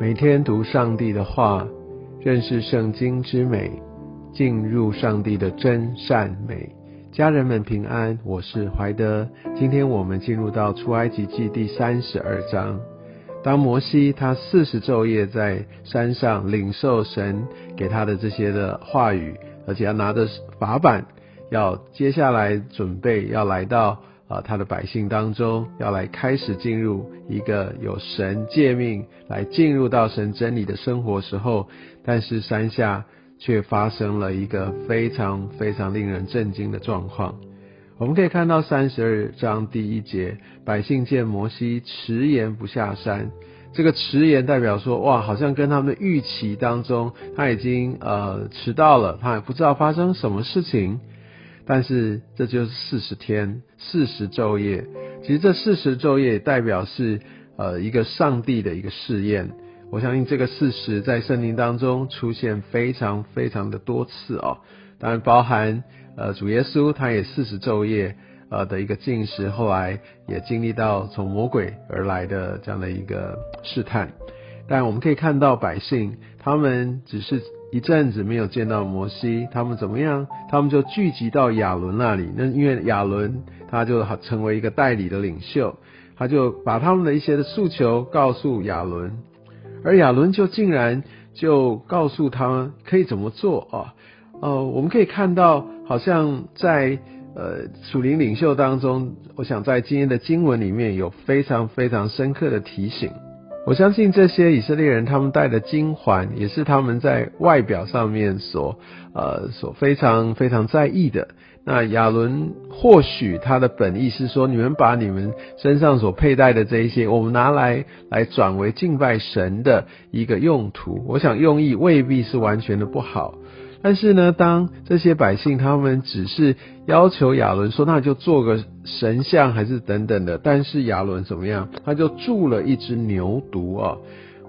每天读上帝的话，认识圣经之美，进入上帝的真善美。家人们平安，我是怀德。今天我们进入到出埃及记第三十二章。当摩西他四十昼夜在山上领受神给他的这些的话语，而且要拿着法板，要接下来准备要来到。啊，他的百姓当中要来开始进入一个有神诫命来进入到神真理的生活时候，但是山下却发生了一个非常非常令人震惊的状况。我们可以看到三十二章第一节，百姓见摩西迟延不下山，这个迟延代表说，哇，好像跟他们的预期当中，他已经呃迟到了，他也不知道发生什么事情。但是这就是四十天、四十昼夜。其实这四十昼夜代表是呃一个上帝的一个试验。我相信这个事实在圣经当中出现非常非常的多次哦。当然包含呃主耶稣他也四十昼夜呃的一个进食，后来也经历到从魔鬼而来的这样的一个试探。但我们可以看到百姓他们只是。一阵子没有见到摩西，他们怎么样？他们就聚集到亚伦那里。那因为亚伦他就成为一个代理的领袖，他就把他们的一些的诉求告诉亚伦，而亚伦就竟然就告诉他们可以怎么做啊？呃，我们可以看到，好像在呃属灵领袖当中，我想在今天的经文里面有非常非常深刻的提醒。我相信这些以色列人，他们戴的金环，也是他们在外表上面所呃所非常非常在意的。那亚伦或许他的本意是说，你们把你们身上所佩戴的这一些，我们拿来来转为敬拜神的一个用途。我想用意未必是完全的不好。但是呢，当这些百姓他们只是要求亚伦说，那就做个神像还是等等的，但是亚伦怎么样？他就铸了一只牛犊啊，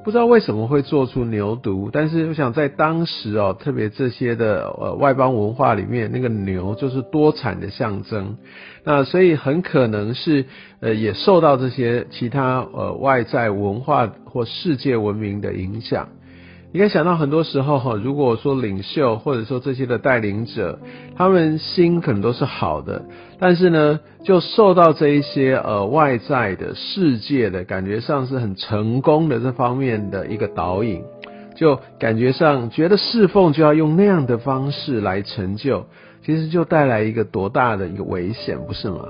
不知道为什么会做出牛犊，但是我想在当时哦，特别这些的呃外邦文化里面，那个牛就是多产的象征，那所以很可能是呃也受到这些其他呃外在文化或世界文明的影响。你可以想到很多时候哈，如果说领袖或者说这些的带领者，他们心可能都是好的，但是呢，就受到这一些呃外在的世界的感觉上是很成功的这方面的一个导引，就感觉上觉得侍奉就要用那样的方式来成就，其实就带来一个多大的一个危险，不是吗？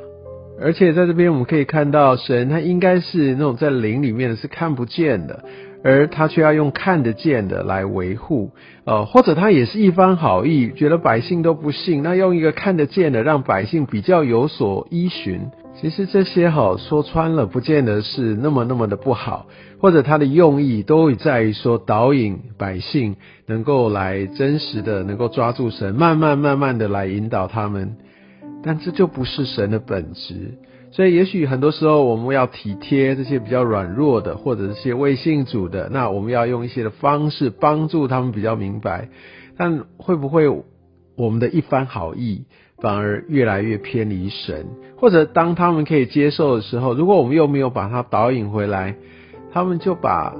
而且在这边我们可以看到，神他应该是那种在灵里面是看不见的。而他却要用看得见的来维护，呃，或者他也是一番好意，觉得百姓都不信，那用一个看得见的让百姓比较有所依循。其实这些哈说穿了，不见得是那么那么的不好，或者他的用意都在于说导引百姓能够来真实的能够抓住神，慢慢慢慢的来引导他们，但这就不是神的本质。所以，也许很多时候我们要体贴这些比较软弱的，或者这些未信主的，那我们要用一些的方式帮助他们比较明白。但会不会我们的一番好意反而越来越偏离神？或者当他们可以接受的时候，如果我们又没有把它导引回来，他们就把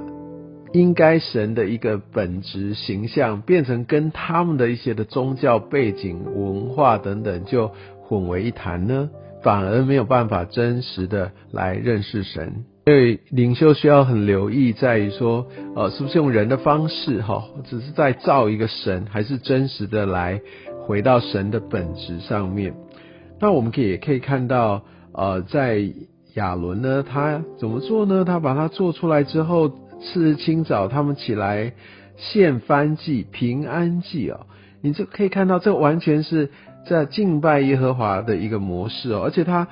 应该神的一个本质形象变成跟他们的一些的宗教背景、文化等等就混为一谈呢？反而没有办法真实的来认识神，所以领袖需要很留意，在于说，呃，是不是用人的方式，哈，只是在造一个神，还是真实的来回到神的本质上面？那我们可以也可以看到，呃，在亚伦呢，他怎么做呢？他把它做出来之后，次日清早，他们起来献燔祭、平安祭哦，你就可以看到，这完全是。在敬拜耶和华的一个模式哦，而且他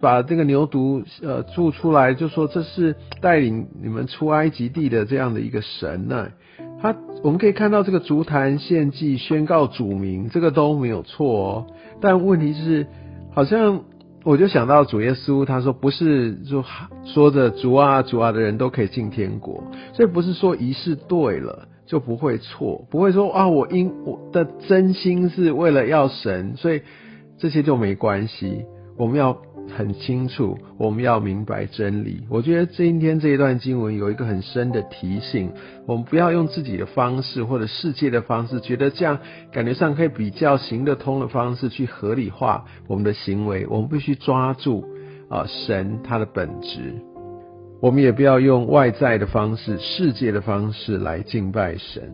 把这个牛犊呃铸出来，就说这是带领你们出埃及地的这样的一个神呢。他我们可以看到这个足坛献祭宣告主名，这个都没有错哦。但问题是，好像我就想到主耶稣，他说不是就说着主啊主啊的人都可以进天国，所以不是说仪式对了。就不会错，不会说啊，我因我的真心是为了要神，所以这些就没关系。我们要很清楚，我们要明白真理。我觉得今天这一段经文有一个很深的提醒，我们不要用自己的方式或者世界的方式，觉得这样感觉上可以比较行得通的方式去合理化我们的行为。我们必须抓住啊神他的本质，我们也不要用外在的方式、世界的方式来敬拜神。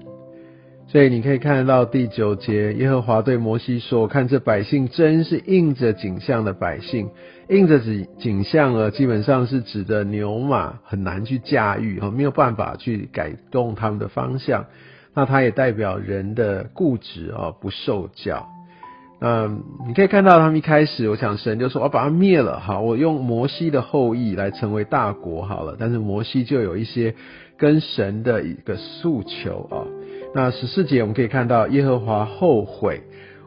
所以你可以看到第九节，耶和华对摩西说：“看这百姓真是应着景象的百姓，应着景景象啊，基本上是指的牛马很难去驾驭啊，没有办法去改动他们的方向。那它也代表人的固执啊，不受教。嗯，你可以看到他们一开始，我想神就说：我把它灭了，好，我用摩西的后裔来成为大国好了。但是摩西就有一些跟神的一个诉求啊。”那十四节我们可以看到耶和华后悔，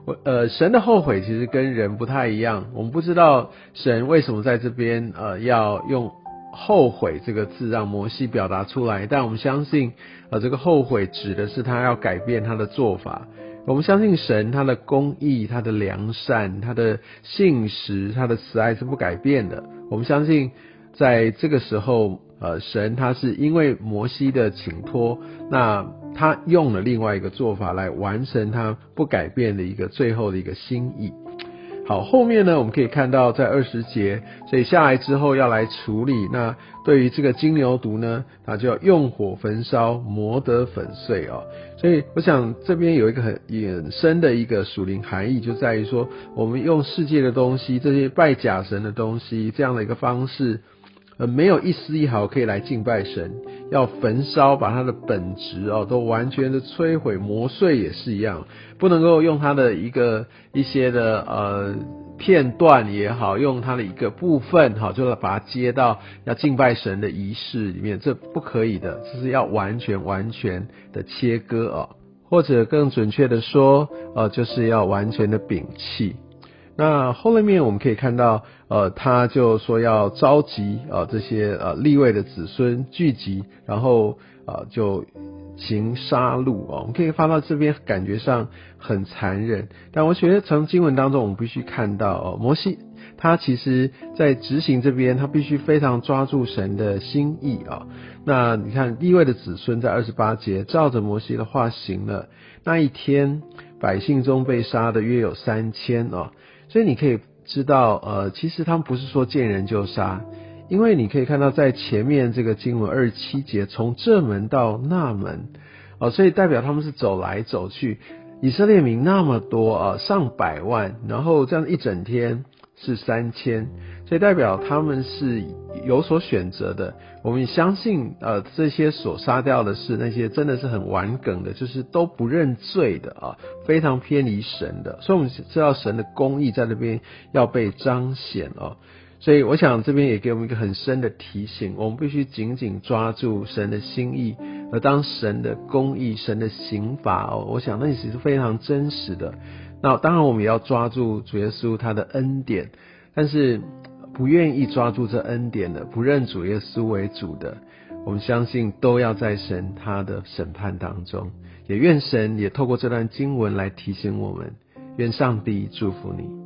我呃神的后悔其实跟人不太一样，我们不知道神为什么在这边呃要用后悔这个字让摩西表达出来，但我们相信呃这个后悔指的是他要改变他的做法，我们相信神他的公义、他的良善、他的信实、他的慈爱是不改变的，我们相信在这个时候呃神他是因为摩西的请托那。他用了另外一个做法来完成他不改变的一个最后的一个心意。好，后面呢，我们可以看到在二十节，所以下来之后要来处理。那对于这个金牛犊呢，它就要用火焚烧，磨得粉碎哦。所以我想这边有一个很衍生的一个属灵含义，就在于说，我们用世界的东西，这些拜假神的东西，这样的一个方式。呃，没有一丝一毫可以来敬拜神，要焚烧，把它的本质哦，都完全的摧毁磨碎也是一样，不能够用它的一个一些的呃片段也好，用它的一个部分哈，就把它接到要敬拜神的仪式里面，这不可以的，这是要完全完全的切割哦，或者更准确的说，呃，就是要完全的摒弃。那后面我们可以看到，呃，他就说要召集呃这些呃立位的子孙聚集，然后呃就行杀戮哦。我们可以发到这边，感觉上很残忍，但我觉得从经文当中，我们必须看到，摩西他其实在执行这边，他必须非常抓住神的心意啊。那你看立位的子孙在二十八节，照着摩西的话行了，那一天百姓中被杀的约有三千啊。所以你可以知道，呃，其实他们不是说见人就杀，因为你可以看到在前面这个经文二十七节，从这门到那门，哦，所以代表他们是走来走去，以色列民那么多啊，上百万，然后这样一整天是三千。所以代表他们是有所选择的。我们相信，呃，这些所杀掉的是那些真的是很顽梗的，就是都不认罪的啊，非常偏离神的。所以我们知道神的公义在那边要被彰显哦。所以我想这边也给我们一个很深的提醒，我们必须紧紧抓住神的心意，而当神的公义、神的刑罚哦，我想那也是非常真实的。那当然我们也要抓住主耶稣他的恩典，但是。不愿意抓住这恩典的，不认主耶稣为主的，我们相信都要在神他的审判当中。也愿神也透过这段经文来提醒我们。愿上帝祝福你。